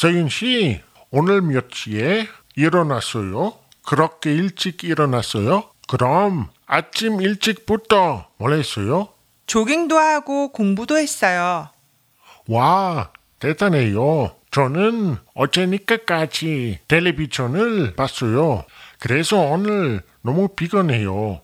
서윤 씨, 오늘 몇 시에 일어났어요? 그렇게 일찍 일어났어요? 그럼 아침 일찍부터 뭘 했어요? 조깅도 하고 공부도 했어요. 와, 대단해요. 저는 어제니까까지 텔레비전을 봤어요. 그래서 오늘 너무 피곤해요.